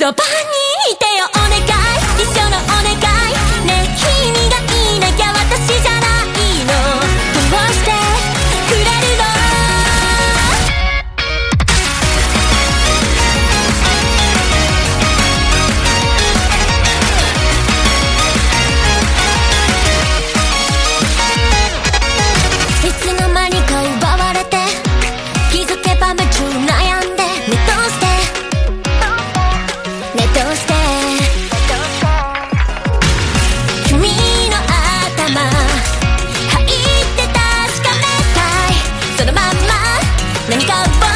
そばにいてよ。お願い。一緒のお願い。何か奪